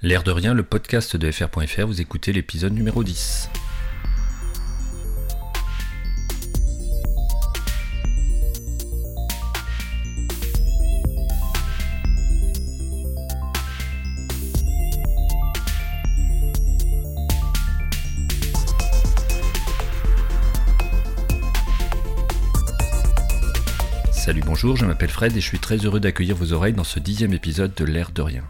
L'air de rien, le podcast de fr.fr, vous écoutez l'épisode numéro 10. Salut, bonjour, je m'appelle Fred et je suis très heureux d'accueillir vos oreilles dans ce dixième épisode de L'air de rien.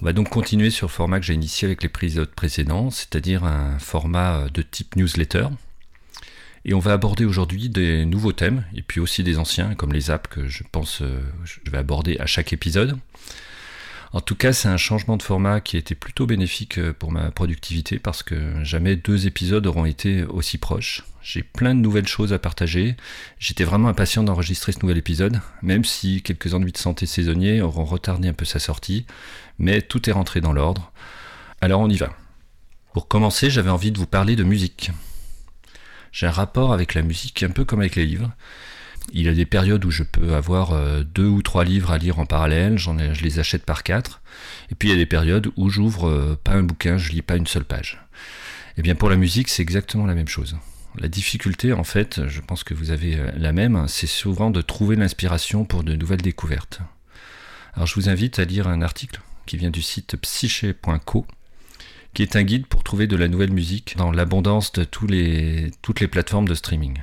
On va donc continuer sur le format que j'ai initié avec les épisodes précédents, c'est-à-dire un format de type newsletter. Et on va aborder aujourd'hui des nouveaux thèmes, et puis aussi des anciens, comme les apps que je pense euh, je vais aborder à chaque épisode. En tout cas, c'est un changement de format qui a été plutôt bénéfique euh, pour ma productivité parce que jamais deux épisodes auront été aussi proches. J'ai plein de nouvelles choses à partager. J'étais vraiment impatient d'enregistrer ce nouvel épisode, même si quelques ennuis de santé saisonniers auront retardé un peu sa sortie, mais tout est rentré dans l'ordre. Alors on y va. Pour commencer, j'avais envie de vous parler de musique. J'ai un rapport avec la musique un peu comme avec les livres. Il y a des périodes où je peux avoir euh, deux ou trois livres à lire en parallèle, j'en je les achète par quatre. Et puis il y a des périodes où j'ouvre euh, pas un bouquin, je lis pas une seule page. Et eh bien pour la musique, c'est exactement la même chose. La difficulté, en fait, je pense que vous avez euh, la même, c'est souvent de trouver l'inspiration pour de nouvelles découvertes. Alors je vous invite à lire un article qui vient du site psyché.co, qui est un guide pour trouver de la nouvelle musique dans l'abondance de toutes les plateformes de streaming.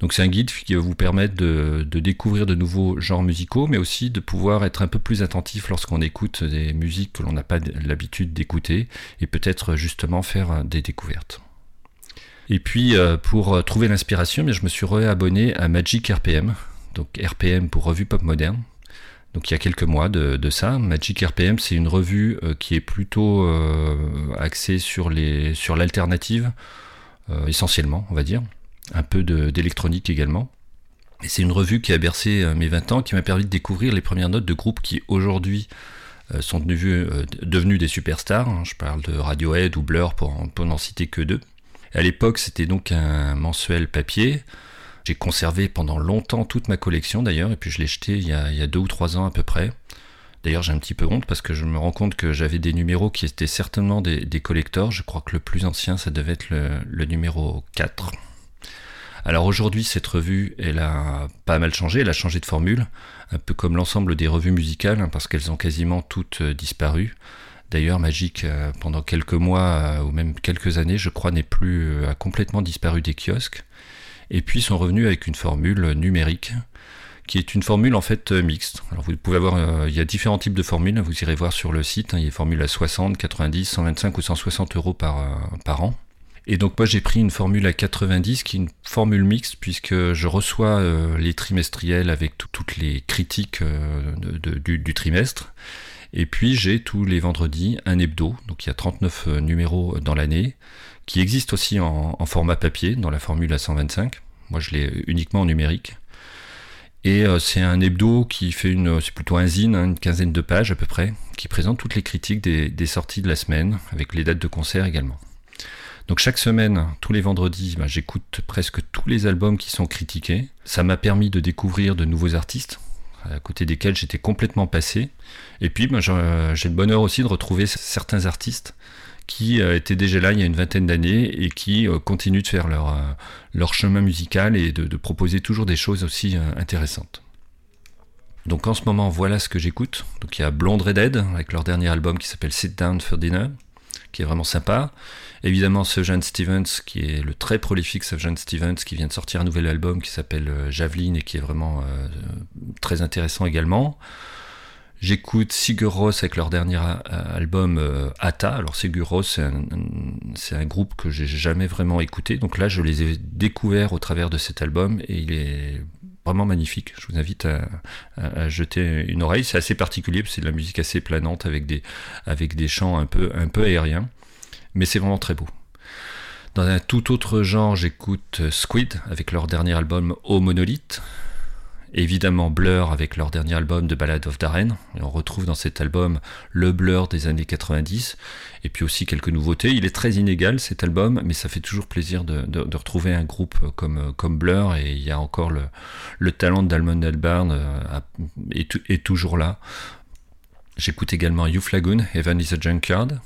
Donc c'est un guide qui va vous permettre de, découvrir de nouveaux genres musicaux, mais aussi de pouvoir être un peu plus attentif lorsqu'on écoute des musiques que l'on n'a pas l'habitude d'écouter, et peut-être justement faire des découvertes. Et puis euh, pour trouver l'inspiration, je me suis réabonné à Magic RPM, donc RPM pour Revue Pop Moderne. Donc il y a quelques mois de, ça. Magic RPM, c'est une revue euh, qui est plutôt euh, axée sur l'alternative, essentiellement, on va dire un peu d'électronique également. Et c'est une revue qui a bercé euh, mes 20 ans, qui m'a permis de découvrir les premières notes de groupes qui aujourd'hui euh, sont euh, devenus, des superstars. Hein. Je parle de Radiohead ou Blur pour, n'en citer que deux. à l'époque, c'était donc un mensuel papier. J'ai conservé pendant longtemps toute ma collection d'ailleurs, et puis je l'ai jeté il y, a, deux ou trois ans à peu près. D'ailleurs, j'ai un petit peu honte parce que je me rends compte que j'avais des numéros qui étaient certainement des, collectors. Je crois que le plus ancien, ça devait être le, le numéro 4. Alors aujourd'hui, cette revue, elle a pas mal changé, elle a changé de formule, un peu comme l'ensemble des revues musicales, hein, parce qu'elles ont quasiment toutes euh, disparu. D'ailleurs, Magic, euh, pendant quelques mois euh, ou même quelques années, je crois, n'est plus a complètement disparu des kiosques. Et puis sont revenus avec une formule numérique, qui est une formule en fait mixte. Alors vous pouvez avoir, il y a différents types de formules, vous irez voir sur le site, hein, il y a formules à 60, 90, 125 ou 160 euros par an. Et donc moi j'ai pris une formule à 90 qui est une formule mixte puisque je reçois euh, les trimestriels avec toutes les critiques euh, du, trimestre. Et puis j'ai tous les vendredis un hebdo, donc il y a 39 euh, numéros dans l'année, qui existe aussi en, format papier dans la formule à 125. Moi je l'ai uniquement en numérique. Et c'est un hebdo qui fait une, c'est plutôt un zine, hein, une quinzaine de pages à peu près, qui présente toutes les critiques des sorties de la semaine, avec les dates de concert également. Donc chaque semaine, tous les vendredis, bah, j'écoute presque tous les albums qui sont critiqués. Ça m'a permis de découvrir de nouveaux artistes, à côté desquels j'étais complètement passé. Et puis bah, j'ai le bonheur aussi de retrouver certains artistes qui euh, étaient déjà là il y a une vingtaine d'années et qui euh, continuent de faire leur, euh, leur chemin musical et de, proposer toujours des choses aussi intéressantes. Donc en ce moment, voilà ce que j'écoute. Donc il y a Blonde Redhead avec leur dernier album qui s'appelle Sit Down for Dinner qui est vraiment sympa. Évidemment, Sgt. Stevens, qui est le très prolifique Sgt. Stevens, qui vient de sortir un nouvel album qui s'appelle euh, Javelin et qui est vraiment euh, très intéressant également. J'écoute Sigur avec leur dernier euh, album Ata. Alors Sigur Rós, c'est un, groupe que j'ai jamais vraiment écouté. Donc là, je les ai découverts au travers de cet album et il est vraiment magnifique. Je vous invite à, jeter une oreille. C'est assez particulier, c'est de la musique assez planante avec des, chants un peu aériens. Mais c'est vraiment très beau. Dans un tout autre genre, j'écoute Squid avec leur dernier album Au Monolith. Évidemment Blur avec leur dernier album de Ballad of Darren. On retrouve dans cet album le Blur des années 90. Et puis aussi quelques nouveautés. Il est très inégal cet album, mais ça fait toujours plaisir de, retrouver un groupe comme, Blur. Et il y a encore le, le talent d'Almond Albarn euh, est, est, toujours là. J'écoute également Hugh Flagoon, Heaven is a Junkyard.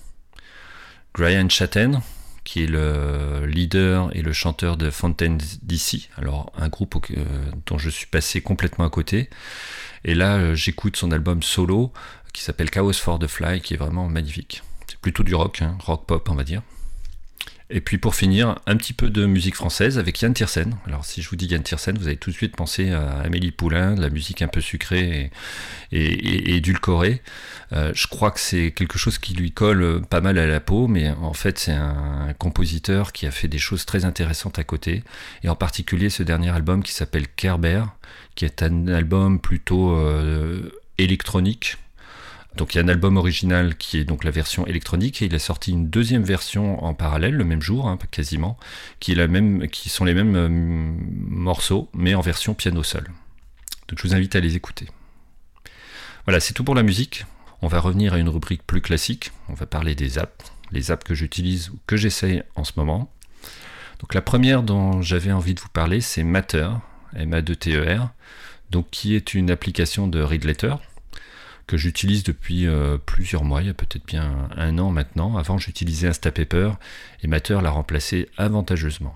Brian Chatten, qui est le leader et le chanteur de Fontaine DC, alors un groupe euh, dont je suis passé complètement à côté. Et là, euh, j'écoute son album solo qui s'appelle Chaos for the Fly, qui est vraiment magnifique. C'est plutôt du rock, hein, rock pop, on va dire. Et puis pour finir, un petit peu de musique française avec Yann Tiersen. Alors si je vous dis Yann Tiersen, vous allez tout de suite penser à Amélie Poulain, de la musique un peu sucrée et, édulcorée. Euh, je crois que c'est quelque chose qui lui colle pas mal à la peau, mais en fait c'est un compositeur qui a fait des choses très intéressantes à côté. Et en particulier ce dernier album qui s'appelle Kerber, qui est un album plutôt euh, électronique donc il y a un album original qui est donc la version électronique et il a sorti une deuxième version en parallèle le même jour, hein, quasiment, qui, est la même, qui sont les mêmes euh, morceaux mais en version piano seul. Donc je vous invite à les écouter. Voilà, c'est tout pour la musique. On va revenir à une rubrique plus classique. On va parler des apps, les apps que j'utilise ou que j'essaye en ce moment. Donc la première dont j'avais envie de vous parler, c'est Matter, M-A-2-T-E-R, donc qui est une application de read letter que j'utilise depuis euh, plusieurs mois, il y a peut-être bien un an maintenant. Avant, j'utilisais Instapaper et Matter l'a remplacé avantageusement.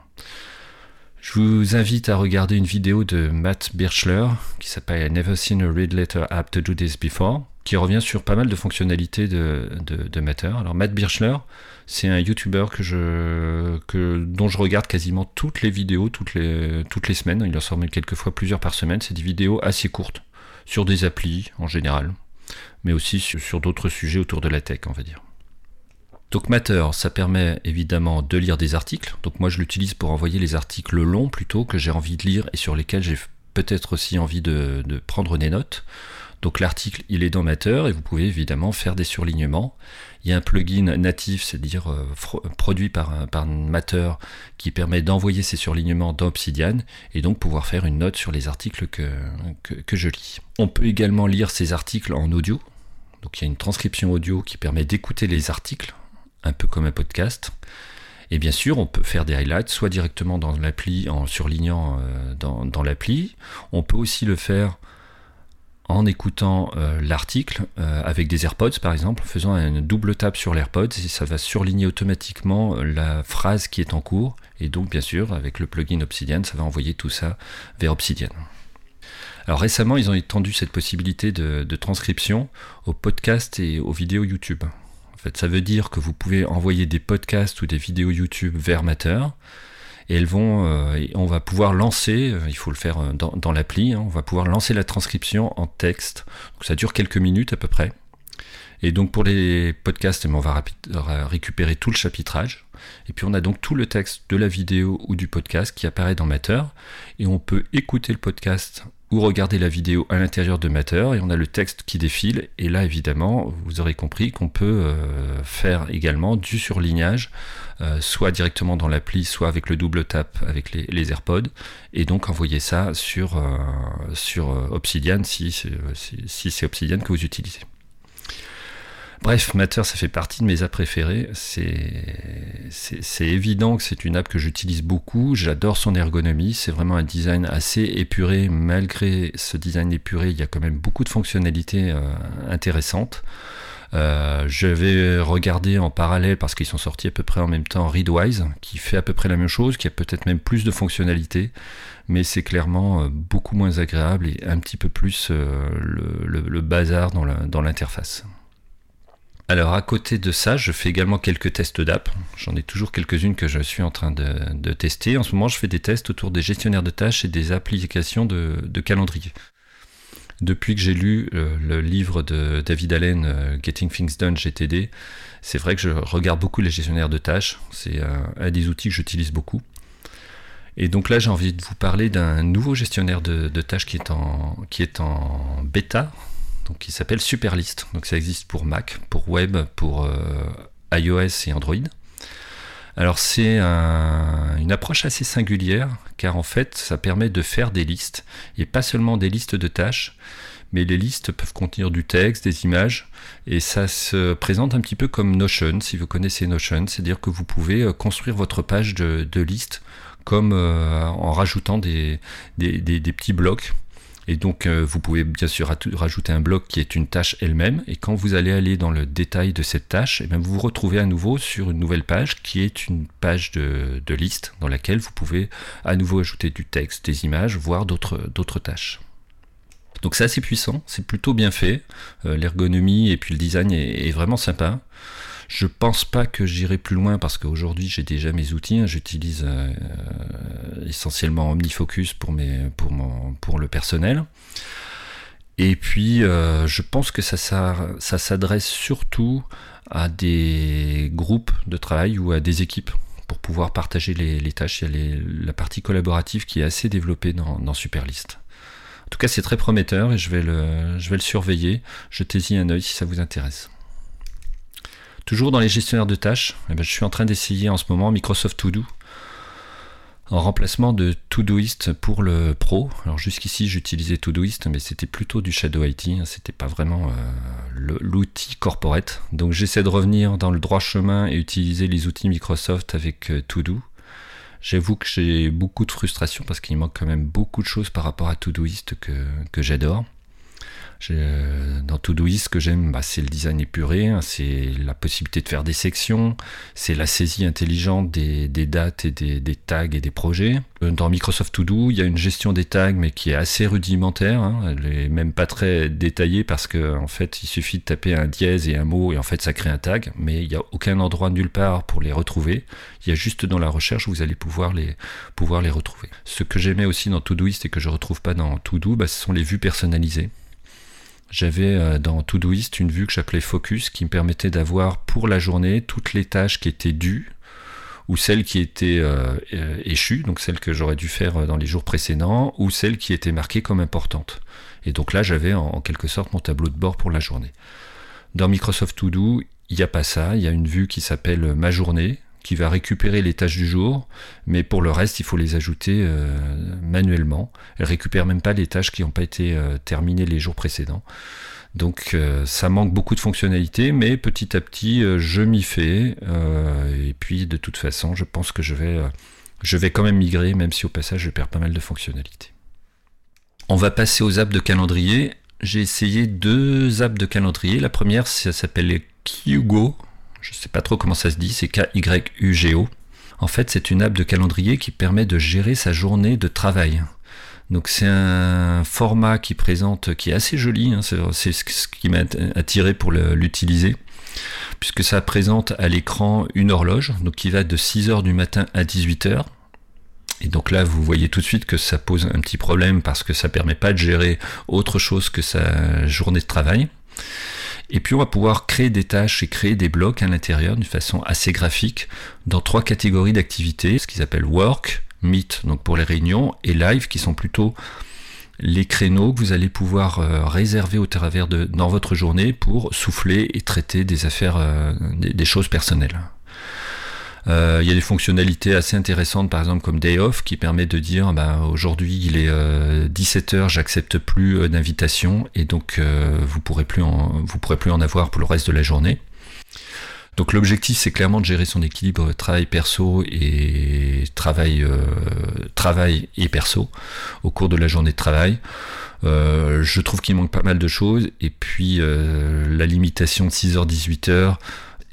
Je vous invite à regarder une vidéo de Matt Birchler qui s'appelle Never Seen a Read Letter App to Do This Before, qui revient sur pas mal de fonctionnalités de, Matter. Alors Matt Birchler, c'est un YouTuber que je, que, dont je regarde quasiment toutes les vidéos toutes les, toutes les semaines. Il en sort même quelquefois plusieurs par semaine. C'est des vidéos assez courtes sur des applis en général mais aussi sur, d'autres sujets autour de la tech, on va dire. Donc Matter, ça permet évidemment de lire des articles. Donc moi je l'utilise pour envoyer les articles longs plutôt que j'ai envie de lire et sur lesquels j'ai peut-être aussi envie de, prendre des notes. Donc l'article il est dans Matter et vous pouvez évidemment faire des surlignements. Il y a un plugin natif, c'est-à-dire euh, produit par, par Matter, qui permet d'envoyer ces surlignements dans Obsidian et donc pouvoir faire une note sur les articles que, que je lis. On peut également lire ces articles en audio, donc il y a une transcription audio qui permet d'écouter les articles, un peu comme un podcast. Et bien sûr, on peut faire des highlights, soit directement dans l'appli, en surlignant euh, dans, l'appli. On peut aussi le faire en écoutant euh, l'article euh, avec des AirPods par exemple, en faisant une double tape sur l'AirPods et ça va surligner automatiquement la phrase qui est en cours. Et donc bien sûr, avec le plugin Obsidian, ça va envoyer tout ça vers Obsidian. Alors récemment, ils ont étendu cette possibilité de, transcription aux podcasts et aux vidéos YouTube. En fait, ça veut dire que vous pouvez envoyer des podcasts ou des vidéos YouTube vers Matter et elles vont, euh, on va pouvoir lancer, euh, il faut le faire euh, dans, l'appli, hein, on va pouvoir lancer la transcription en texte. ça dure quelques minutes à peu près. Et donc pour les podcasts, eh ben, on va récupérer tout le chapitrage. Et puis on a donc tout le texte de la vidéo ou du podcast qui apparaît dans Matter. Et on peut écouter le podcast ou regarder la vidéo à l'intérieur de Matter et on a le texte qui défile et là évidemment vous aurez compris qu'on peut euh, faire également du surlignage euh, soit directement dans l'appli soit avec le double tap avec les, AirPods et donc envoyer ça sur, euh, sur Obsidian si, si c'est Obsidian que vous utilisez. Bref, Matter, ça fait partie de mes apps préférées. C'est évident que c'est une app que j'utilise beaucoup. J'adore son ergonomie. C'est vraiment un design assez épuré. Malgré ce design épuré, il y a quand même beaucoup de fonctionnalités euh, intéressantes. Euh, je vais regarder en parallèle parce qu'ils sont sortis à peu près en même temps Readwise, qui fait à peu près la même chose, qui a peut-être même plus de fonctionnalités, mais c'est clairement euh, beaucoup moins agréable et un petit peu plus le, bazar dans l'interface. Alors à côté de ça, je fais également quelques tests d'app. J'en ai toujours quelques-unes que je suis en train de, tester. En ce moment, je fais des tests autour des gestionnaires de tâches et des applications de, calendrier. Depuis que j'ai lu euh, le livre de David Allen, euh, Getting Things Done GTD, c'est vrai que je regarde beaucoup les gestionnaires de tâches. C'est un des outils que j'utilise beaucoup. Et donc là, j'ai envie de vous parler d'un nouveau gestionnaire de, tâches qui est en, qui est en bêta donc qui s'appelle Superlist. Donc ça existe pour Mac, pour web, pour euh, iOS et Android. Alors c'est une approche assez singulière car en fait ça permet de faire des listes et pas seulement des listes de tâches mais les listes peuvent contenir du texte, des images et ça se présente un petit peu comme Notion si vous connaissez Notion, c'est-à-dire que vous pouvez euh, construire votre page de, liste comme euh, en rajoutant des petits blocs Et donc, euh, vous pouvez bien sûr rajouter un bloc qui est une tâche elle-même. Et quand vous allez aller dans le détail de cette tâche, eh vous vous retrouvez à nouveau sur une nouvelle page qui est une page de, liste dans laquelle vous pouvez à nouveau ajouter du texte, des images, voire d'autres tâches. Donc c'est assez puissant, c'est plutôt bien fait. Euh, l'ergonomie et puis le design est, vraiment sympa. Je pense pas que j'irai plus loin parce qu'aujourd'hui j'ai déjà mes outils. Hein. J'utilise euh, essentiellement OmniFocus pour, le personnel. Et puis euh, je pense que ça, s'adresse surtout à des groupes de travail ou à des équipes pour pouvoir partager les, tâches. Il y a la partie collaborative qui est assez développée dans, dans Superlist. En tout cas, c'est très prometteur et je vais le, je vais le surveiller. Jetez-y un œil si ça vous intéresse. Toujours dans les gestionnaires de tâches, eh ben, je suis en train d'essayer en ce moment Microsoft To Do en remplacement de Todoist pour le Pro. Alors jusqu'ici j'utilisais Todoist, mais c'était plutôt du Shadow IT, hein. c'était pas vraiment euh, l'outil corporate. Donc j'essaie de revenir dans le droit chemin et utiliser les outils Microsoft avec euh, Todo. J'avoue que j'ai beaucoup de frustration parce qu'il manque quand même beaucoup de choses par rapport à Todoist que, que j'adore. Dans Todoist, ce que j'aime, bah, c'est le design épuré, hein, c'est la possibilité de faire des sections, c'est la saisie intelligente des, dates et des, tags et des projets. Euh, dans Microsoft To il y a une gestion des tags, mais qui est assez rudimentaire. Hein. elle est même pas très détaillée parce qu'en en fait, il suffit de taper un dièse et un mot et en fait, ça crée un tag, mais il n'y a aucun endroit nulle part pour les retrouver. Il y a juste dans la recherche où vous allez pouvoir les, pouvoir les retrouver. Ce que j'aimais aussi dans Todoist et que je retrouve pas dans To bah, ce sont les vues personnalisées j'avais euh, dans Todoist une vue que j'appelais Focus qui me permettait d'avoir pour la journée toutes les tâches qui étaient dues ou celles qui étaient euh, euh, échues, donc celles que j'aurais dû faire dans les jours précédents, ou celles qui étaient marquées comme importantes. Et donc là, j'avais en, quelque sorte mon tableau de bord pour la journée. Dans Microsoft To Do, il n'y a pas ça, il y a une vue qui s'appelle Ma journée, qui va récupérer les tâches du jour, mais pour le reste, il faut les ajouter euh, manuellement. Elle récupère même pas les tâches qui n'ont pas été euh, terminées les jours précédents. Donc euh, ça manque beaucoup de fonctionnalités, mais petit à petit, je m'y fais. et puis de toute façon, je pense que je vais, je vais quand même migrer, même si au passage, je perds pas mal de fonctionnalités. On va passer aux apps de calendrier. J'ai essayé deux apps de calendrier. La première, ça s'appelle Kyugo je ne sais pas trop comment ça se dit, c'est K-Y-U-G-O. En fait, c'est une app de calendrier qui permet de gérer sa journée de travail. Donc c'est un format qui présente, qui est assez joli, hein, c'est ce qui m'a attiré pour l'utiliser, puisque ça présente à l'écran une horloge, donc qui va de 6h du matin à 18h. Et donc là, vous voyez tout de suite que ça pose un petit problème parce que ça permet pas de gérer autre chose que sa journée de travail. Et puis on va pouvoir créer des tâches et créer des blocs à l'intérieur d'une façon assez graphique dans trois catégories d'activités, ce qu'ils appellent work, meet donc pour les réunions et live qui sont plutôt les créneaux que vous allez pouvoir euh, réserver au travers de dans votre journée pour souffler et traiter des affaires, euh, des choses personnelles. Euh, il y a des fonctionnalités assez intéressantes, par exemple comme Day Off, qui permet de dire bah, aujourd'hui il est 17h, euh, j'accepte plus euh, d'invitation et donc vous pourrez pourrez plus en avoir pour le reste de la journée. Donc l'objectif c'est clairement de gérer son équilibre travail perso et travail travail et perso au cours de la journée de travail. je trouve qu'il manque pas mal de choses et puis la limitation de 6h 18h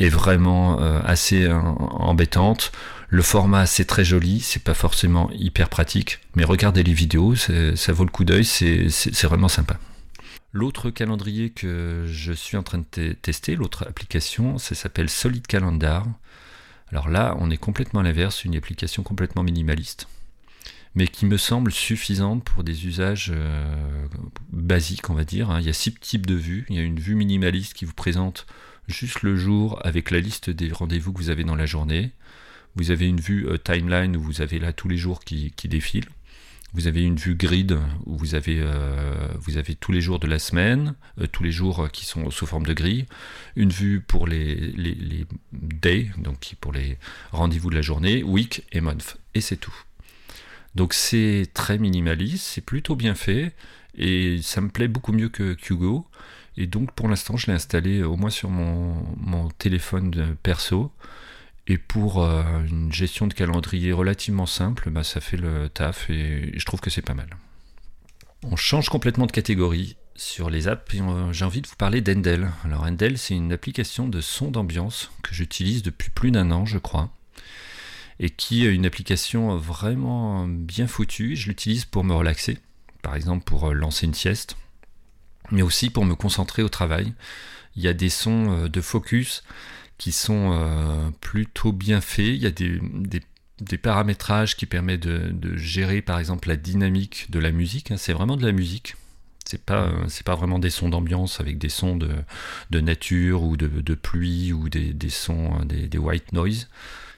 est vraiment euh, assez euh, embêtante. Le format c'est très joli, c'est pas forcément hyper pratique, mais regardez les vidéos, ça vaut le coup d'œil, c'est vraiment sympa. L'autre calendrier que je suis en train de tester, l'autre application, ça s'appelle Solid Calendar. Alors là, on est complètement à l'inverse, une application complètement minimaliste, mais qui me semble suffisante pour des usages euh, basiques, on va dire. Hein. Il y a six types de vues. Il y a une vue minimaliste qui vous présente juste le jour avec la liste des rendez-vous que vous avez dans la journée. Vous avez une vue euh, timeline où vous avez là tous les jours qui, défilent. Vous avez une vue grid où vous avez, euh, tous les jours de la semaine, euh, tous les jours qui sont sous forme de grille. Une vue pour les, les, les days, donc pour les rendez-vous de la journée, week et month. Et c'est tout. Donc c'est très minimaliste, c'est plutôt bien fait et ça me plaît beaucoup mieux que Hugo. Et donc pour l'instant, je l'ai installé euh, au moins sur mon, téléphone perso. Et pour euh, une gestion de calendrier relativement simple, bah, ça fait le taf et je trouve que c'est pas mal. On change complètement de catégorie sur les apps et j'ai envie de vous parler d'Endel. Alors Endel, c'est une application de son d'ambiance que j'utilise depuis plus d'un an, je crois, et qui est une application vraiment bien foutue. Je l'utilise pour me relaxer, par exemple pour lancer une sieste, mais aussi pour me concentrer au travail. Il y a des sons euh, de focus qui sont euh, plutôt bien faits. Il y a des, paramétrages qui permettent de, gérer par exemple la dynamique de la musique. Hein. C'est vraiment de la musique. C'est pas, c'est pas vraiment des sons d'ambiance avec des sons de, nature ou de, pluie ou des, des sons, des, des white noise.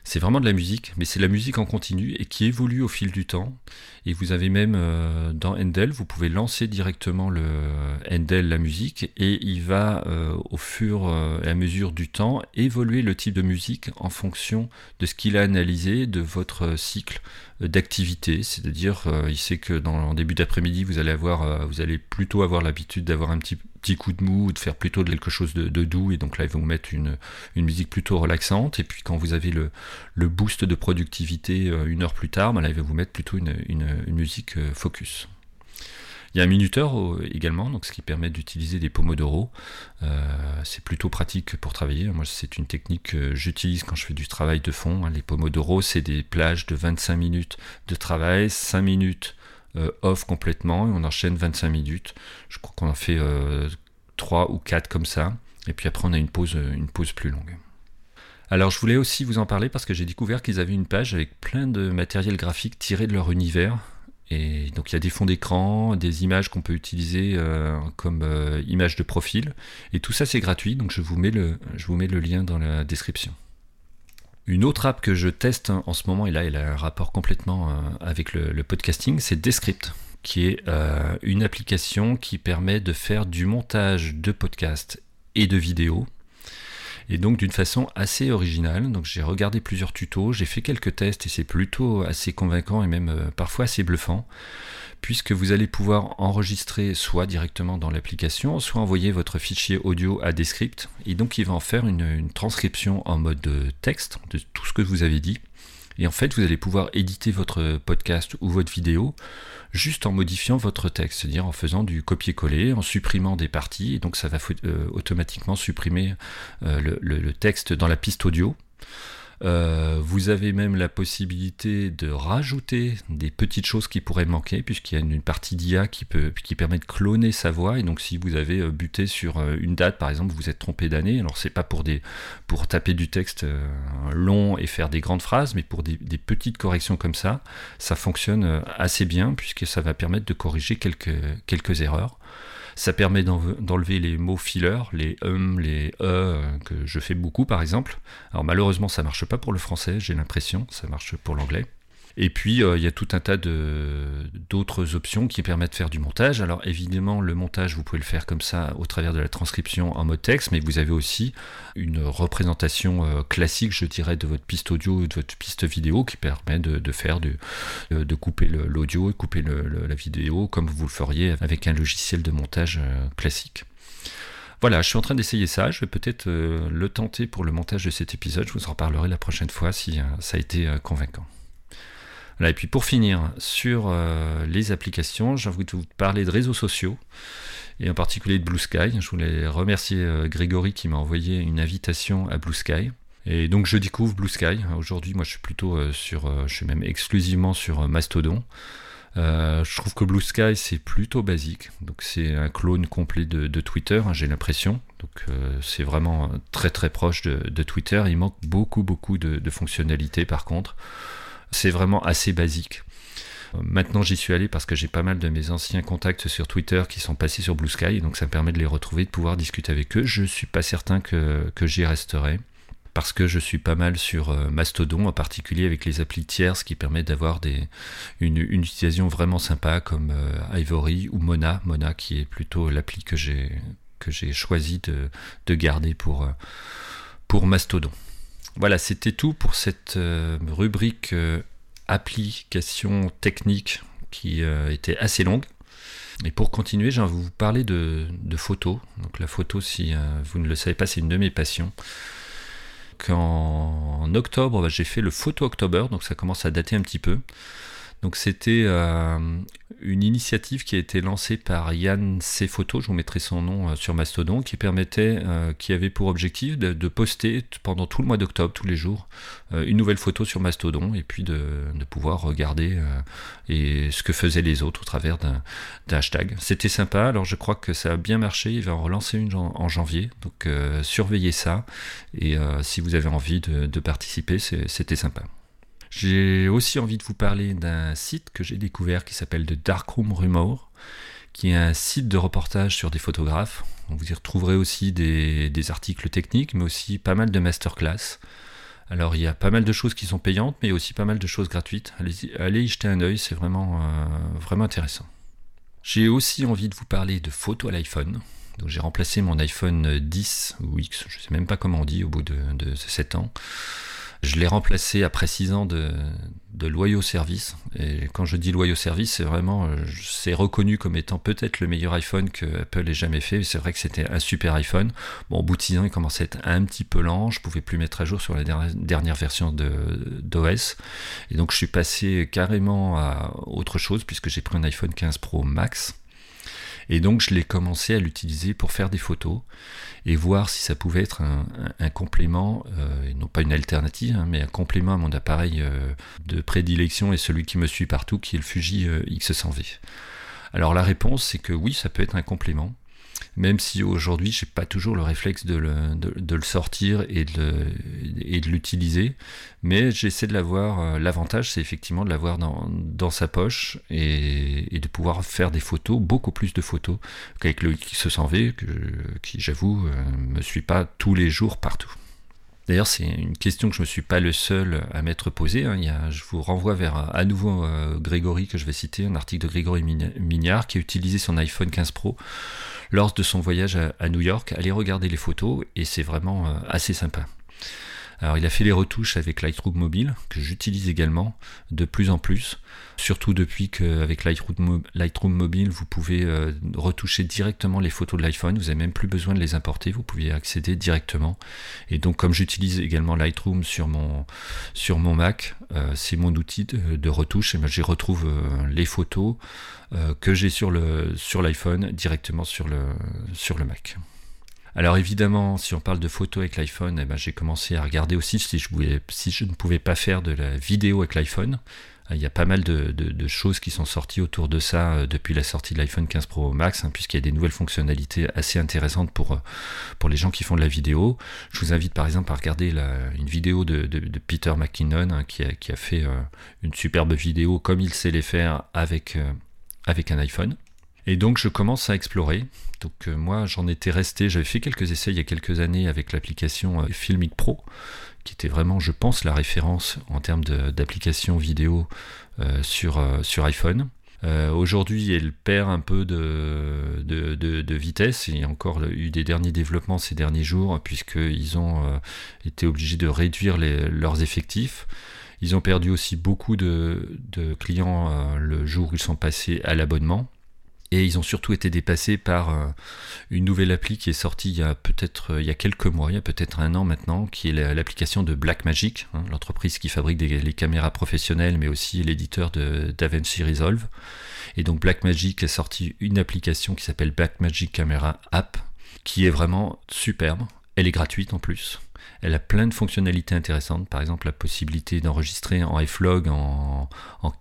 C'est vraiment de la musique, mais c'est la musique en continu et qui évolue au fil du temps. Et vous avez même euh, dans Endel, vous pouvez lancer directement le Endel, la musique, et il va euh, au fur et à mesure du temps évoluer le type de musique en fonction de ce qu'il a analysé de votre cycle d'activité. C'est-à-dire, euh, il sait que dans le début d'après-midi, vous allez avoir, vous allez plutôt avoir l'habitude d'avoir un petit petit coup de mou, de faire plutôt quelque chose de, doux, et donc là, ils vont vous mettre une, musique plutôt relaxante, et puis quand vous avez le, le boost de productivité euh, une heure plus tard, ben là, il va vous mettre plutôt une, musique euh, focus. Il y a un minuteur également, donc ce qui permet d'utiliser des pomodoro. Euh, c'est plutôt pratique pour travailler. Moi, c'est une technique que j'utilise quand je fais du travail de fond. Hein. Les pomodoro, c'est des plages de 25 minutes de travail, 5 minutes euh, off complètement et on enchaîne 25 minutes. Je crois qu'on en fait 3 euh, ou 4 comme ça. Et puis après, on a une pause, euh, une pause plus longue. Alors je voulais aussi vous en parler parce que j'ai découvert qu'ils avaient une page avec plein de matériel graphique tiré de leur univers. Donc il y a des fonds d'écran, des images qu'on peut utiliser comme images de profil. Et tout ça c'est gratuit, donc je vous, mets le, lien dans la description. Une autre app que je teste en ce moment, et là elle a un rapport complètement euh, avec le, podcasting, c'est Descript, qui est euh, une application qui permet de faire du montage de podcasts et de vidéos. Et donc d'une façon assez originale. Donc j'ai regardé plusieurs tutos, j'ai fait quelques tests et c'est plutôt assez convaincant et même euh, parfois assez bluffant puisque vous allez pouvoir enregistrer soit directement dans l'application, soit envoyer votre fichier audio à Descript, et donc il va en faire une, transcription en mode texte de tout ce que vous avez dit. Et en fait, vous allez pouvoir éditer votre podcast ou votre vidéo juste en modifiant votre texte, c'est-à-dire en faisant du copier-coller, en supprimant des parties, et donc ça va euh, automatiquement supprimer euh, le, texte dans la piste audio. Euh, vous avez même la possibilité de rajouter des petites choses qui pourraient manquer, puisqu'il y a une, partie d'IA qui, peut, qui permet de cloner sa voix. Et donc, si vous avez euh, buté sur euh, une date, par exemple, vous êtes trompé d'année, alors c'est pas pour, des, pour taper du texte long et faire des grandes phrases, mais pour des, des petites corrections comme ça, ça fonctionne assez bien, puisque ça va permettre de corriger quelques, quelques erreurs. Ça permet d'enlever les mots fillers, les hum, les e euh, que je fais beaucoup par exemple. Alors malheureusement ça marche pas pour le français, j'ai l'impression, ça marche pour l'anglais. Et puis, euh, il y a tout un tas d'autres options qui permettent de faire du montage. Alors, évidemment, le montage, vous pouvez le faire comme ça au travers de la transcription en mode texte, mais vous avez aussi une représentation euh, classique, je dirais, de votre piste audio ou de votre piste vidéo qui permet de, faire de, de couper l'audio et couper la vidéo comme vous le feriez avec un logiciel de montage euh, classique. Voilà, je suis en train d'essayer ça. Je vais peut-être le tenter pour le montage de cet épisode. Je vous en reparlerai la prochaine fois si ça a été convaincant et puis pour finir, sur euh, les applications, j'ai envie de vous parler de réseaux sociaux, et en particulier de Blue Sky. Je voulais remercier euh, Grégory qui m'a envoyé une invitation à Blue Sky. Et donc je découvre Blue Sky. Aujourd'hui, moi je suis plutôt euh, sur, je suis même exclusivement sur Mastodon. je trouve que Blue Sky c'est plutôt basique, donc c'est un clone complet de, Twitter, hein, j'ai l'impression. Donc c'est vraiment très très proche de, Twitter. Il manque beaucoup beaucoup de fonctionnalités par contre. C'est vraiment assez basique. Maintenant, j'y suis allé parce que j'ai pas mal de mes anciens contacts sur Twitter qui sont passés sur Blue Sky, donc ça me permet de les retrouver, de pouvoir discuter avec eux. Je suis pas certain que, j'y resterai parce que je suis pas mal sur euh, Mastodon, en particulier avec les applis tierces qui permettent d'avoir une, utilisation vraiment sympa comme euh, Ivory ou Mona, Mona qui est plutôt l'appli que j'ai choisi de, garder pour, euh, pour Mastodon. Voilà, c'était tout pour cette euh, rubrique euh, application technique qui euh, était assez longue. Et pour continuer, j'ai envie de vous parler de, photos. Donc la photo, si vous ne le savez pas, c'est une de mes passions. En octobre, bah, j'ai fait le Photo October, donc ça commence à dater un petit peu. Donc c'était euh, une initiative qui a été lancée par Yann C Photos, je vous mettrai son nom euh, sur Mastodon, qui permettait, euh, qui avait pour objectif de, poster pendant tout le mois d'octobre, tous les jours, une nouvelle photo sur Mastodon et puis de, pouvoir regarder et ce que faisaient les autres au travers d'un hashtag. C'était sympa, alors je crois que ça a bien marché, il va en relancer une en, janvier, donc surveillez ça et si vous avez envie de participer, c'était sympa. J'ai aussi envie de vous parler d'un site que j'ai découvert qui s'appelle The Darkroom Rumor, qui est un site de reportage sur des photographes. Vous y retrouverez aussi des, articles techniques, mais aussi pas mal de masterclass. Alors il y a pas mal de choses qui sont payantes, mais aussi pas mal de choses gratuites. Allez, y jeter un œil, c'est vraiment, euh, vraiment intéressant. J'ai aussi envie de vous parler de photos à l'iPhone. Donc j'ai remplacé mon iPhone 10 ou X, je ne sais même pas comment on dit au bout de, de 7 ans, je l'ai remplacé après 6 ans de, loyaux services. Et quand je dis loyaux services, c'est vraiment, euh, c'est reconnu comme étant peut-être le meilleur iPhone que Apple ait jamais fait. C'est vrai que c'était un super iPhone. Bon, au bout de 6 ans, il commençait à être un petit peu lent. Je pouvais plus mettre à jour sur la dernière, version d'OS. Et donc, je suis passé carrément à autre chose puisque j'ai pris un iPhone 15 Pro Max. Et donc je l'ai commencé à l'utiliser pour faire des photos et voir si ça pouvait être un, complément, euh, non pas une alternative, hein, mais un complément à mon appareil euh, de prédilection et celui qui me suit partout, qui est le Fuji euh, X100V. Alors la réponse, c'est que oui, ça peut être un complément même si aujourd'hui j'ai pas toujours le réflexe de le, sortir et de, l'utiliser, mais j'essaie de l'avoir. Euh, l'avantage, c'est effectivement de l'avoir dans, sa poche et, de pouvoir faire des photos, beaucoup plus de photos qu'avec le X100V, qui j'avoue euh, me suit pas tous les jours partout. D'ailleurs, c'est une question que je ne me suis pas le seul à m'être posée. Hein. je vous renvoie vers à nouveau euh, Grégory, que je vais citer, un article de Grégory Mignard, qui a utilisé son iPhone 15 Pro lors de son voyage à, New York. Allez regarder les photos et c'est vraiment euh, assez sympa. Alors il a fait les retouches avec Lightroom Mobile, que j'utilise également de plus en plus, surtout depuis qu'avec Lightroom, Mobile, vous pouvez euh, retoucher directement les photos de l'iPhone, vous n'avez même plus besoin de les importer, vous pouvez accéder directement. Et donc comme j'utilise également Lightroom sur mon, sur mon Mac, euh, c'est mon outil de, retouche, et j'y retrouve les photos que j'ai sur l'iPhone sur directement sur le, sur le Mac. Alors évidemment, si on parle de photos avec l'iPhone, eh ben, j'ai commencé à regarder aussi si je, ne pouvais pas faire de la vidéo avec l'iPhone. Il y a pas mal de, choses qui sont sorties autour de ça euh, depuis la sortie de l'iPhone 15 Pro Max, hein, puisqu'il y a des nouvelles fonctionnalités assez intéressantes pour, euh, pour les gens qui font de la vidéo. Je vous invite par exemple à regarder une vidéo de, Peter McKinnon hein, qui, a, fait euh, une superbe vidéo comme il sait les faire avec, avec un iPhone. Et donc je commence à explorer. Donc euh, moi j'en étais resté, j'avais fait quelques essais il y a quelques années avec l'application euh, Filmic Pro, qui était vraiment, je pense, la référence en termes d'application vidéo euh, sur, sur iPhone. Aujourd'hui, elle perd un peu de, de, de, vitesse. Il y a encore eu des derniers développements ces derniers jours, puisqu'ils ont été obligés de réduire leurs effectifs. Ils ont perdu aussi beaucoup de, de clients le jour où ils sont passés à l'abonnement. Et ils ont surtout été dépassés par euh, une nouvelle appli qui est sortie il y a peut-être euh, il y a quelques mois, il y a peut-être un an maintenant, qui est l'application de Blackmagic, hein, l'entreprise qui fabrique les caméras professionnelles, mais aussi l'éditeur de DaVinci Resolve. Et donc Blackmagic a sorti une application qui s'appelle Blackmagic Camera App, qui est vraiment superbe. Elle est gratuite en plus. Elle a plein de fonctionnalités intéressantes, par exemple la possibilité d'enregistrer en F-Log en,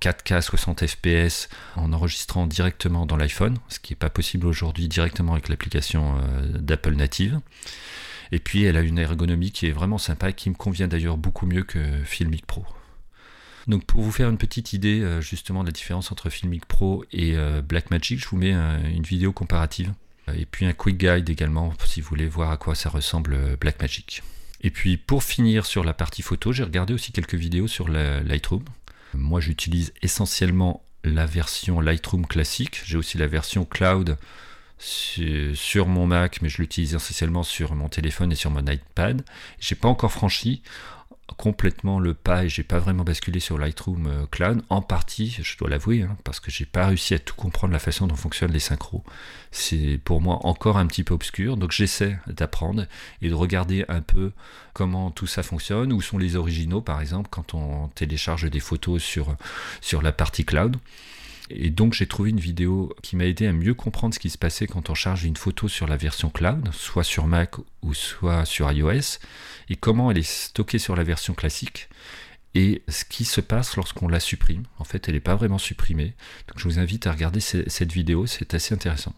4K 60 fps en enregistrant directement dans l'iPhone, ce qui n'est pas possible aujourd'hui directement avec l'application euh, d'Apple native. Et puis elle a une ergonomie qui est vraiment sympa et qui me convient d'ailleurs beaucoup mieux que Filmic Pro. Donc pour vous faire une petite idée euh, justement de la différence entre Filmic Pro et euh, Blackmagic, je vous mets une vidéo comparative et puis un quick guide également si vous voulez voir à quoi ça ressemble Blackmagic. Et puis pour finir sur la partie photo, j'ai regardé aussi quelques vidéos sur Lightroom. Moi j'utilise essentiellement la version Lightroom classique. J'ai aussi la version cloud sur mon Mac, mais je l'utilise essentiellement sur mon téléphone et sur mon iPad. J'ai pas encore franchi. Complètement le pas et j'ai pas vraiment basculé sur Lightroom euh, Cloud. En partie, je dois l'avouer, hein, parce que j'ai pas réussi à tout comprendre la façon dont fonctionnent les synchros. C'est pour moi encore un petit peu obscur, donc j'essaie d'apprendre et de regarder un peu comment tout ça fonctionne, où sont les originaux par exemple quand on télécharge des photos sur, sur la partie cloud. Et donc j'ai trouvé une vidéo qui m'a aidé à mieux comprendre ce qui se passait quand on charge une photo sur la version cloud, soit sur Mac ou soit sur iOS, et comment elle est stockée sur la version classique, et ce qui se passe lorsqu'on la supprime. En fait, elle n'est pas vraiment supprimée. Donc je vous invite à regarder cette vidéo, c'est assez intéressant.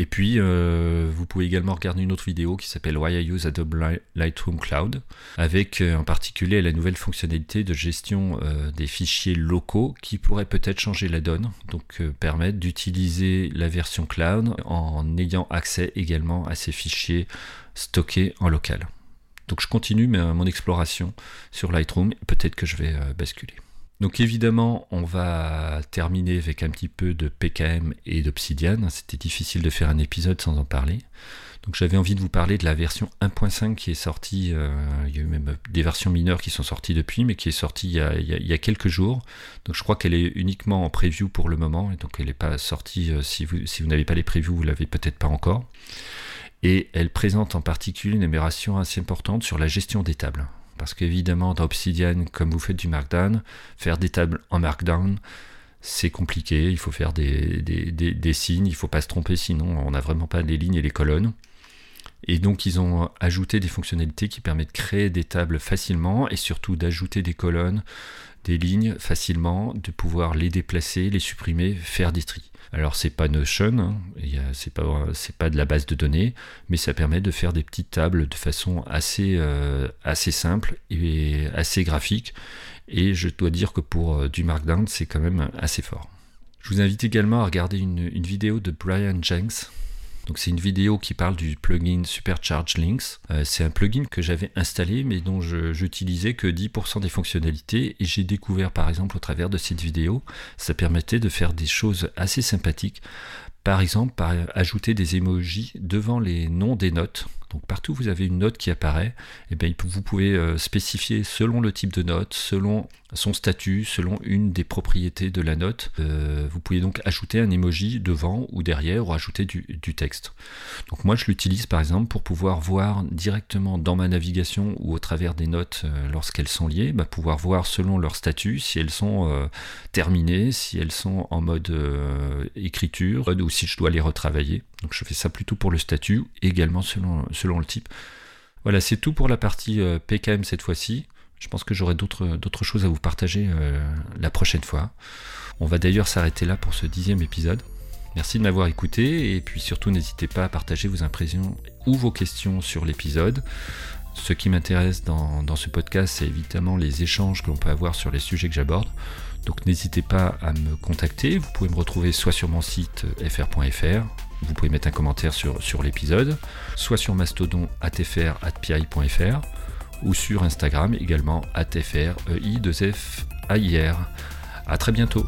Et puis, euh, vous pouvez également regarder une autre vidéo qui s'appelle Why I Use Adobe Lightroom Cloud, avec euh, en particulier la nouvelle fonctionnalité de gestion euh, des fichiers locaux qui pourrait peut-être changer la donne, donc permettre d'utiliser la version cloud en ayant accès également à ces fichiers stockés en local. Donc je continue mon exploration sur Lightroom, peut-être que je vais basculer. Donc évidemment, on va terminer avec un petit peu de PKM et d'Obsidian. C'était difficile de faire un épisode sans en parler. Donc j'avais envie de vous parler de la version 1.5 qui est sortie, euh, il y a eu même des versions mineures qui sont sorties depuis, mais qui est sortie il y a, quelques jours. Donc je crois qu'elle est uniquement en preview pour le moment, et donc elle n'est pas sortie, euh, si vous, n'avez pas les previews, vous l'avez peut-être pas encore. Et elle présente en particulier une amélioration assez importante sur la gestion des tables. Parce qu'évidemment, dans Obsidian, comme vous faites du Markdown, faire des tables en Markdown, c'est compliqué. Il faut faire des, signes, il ne faut pas se tromper, sinon on n'a vraiment pas les lignes et les colonnes. Et donc ils ont ajouté des fonctionnalités qui permettent de créer des tables facilement et surtout d'ajouter des colonnes, des lignes facilement, de pouvoir les déplacer, les supprimer, faire des tris. Alors c'est pas Notion, hein, c'est pas de la base de données, mais ça permet de faire des petites tables de façon assez euh, simple et assez graphique. Et je dois dire que pour euh, du Markdown, c'est quand même assez fort. Je vous invite également à regarder une, une vidéo de Brian Jenks donc c'est une vidéo qui parle du plugin Supercharge Links. Euh, c'est un plugin que j'avais installé mais dont je n'utilisais que 10% des fonctionnalités et j'ai découvert par exemple au travers de cette vidéo, ça permettait de faire des choses assez sympathiques. Par exemple, par ajouter des emojis devant les noms des notes. Donc partout où vous avez une note qui apparaît, eh bien, vous pouvez euh, spécifier selon le type de note, selon son statut, selon une des propriétés de la note. Euh, vous pouvez donc ajouter un emoji devant ou derrière ou ajouter du, texte. Donc moi je l'utilise par exemple pour pouvoir voir directement dans ma navigation ou au travers des notes euh, lorsqu'elles sont liées, bah, pouvoir voir selon leur statut si elles sont terminées, si elles sont en mode écriture ou si je dois les retravailler. Donc je fais ça plutôt pour le statut, également selon, selon le type. Voilà, c'est tout pour la partie euh, PKM cette fois-ci. Je pense que j'aurai d'autres choses à vous partager euh, la prochaine fois. On va d'ailleurs s'arrêter là pour ce dixième épisode. Merci de m'avoir écouté et puis surtout n'hésitez pas à partager vos impressions ou vos questions sur l'épisode. Ce qui m'intéresse dans, ce podcast, c'est évidemment les échanges que l'on peut avoir sur les sujets que j'aborde. Donc n'hésitez pas à me contacter. Vous pouvez me retrouver soit sur mon site euh, fr.fr, vous pouvez mettre un commentaire sur, l'épisode, soit sur Mastodon atfr.pi.fr ou sur Instagram également atfr, e i 2 f a i r. À très bientôt.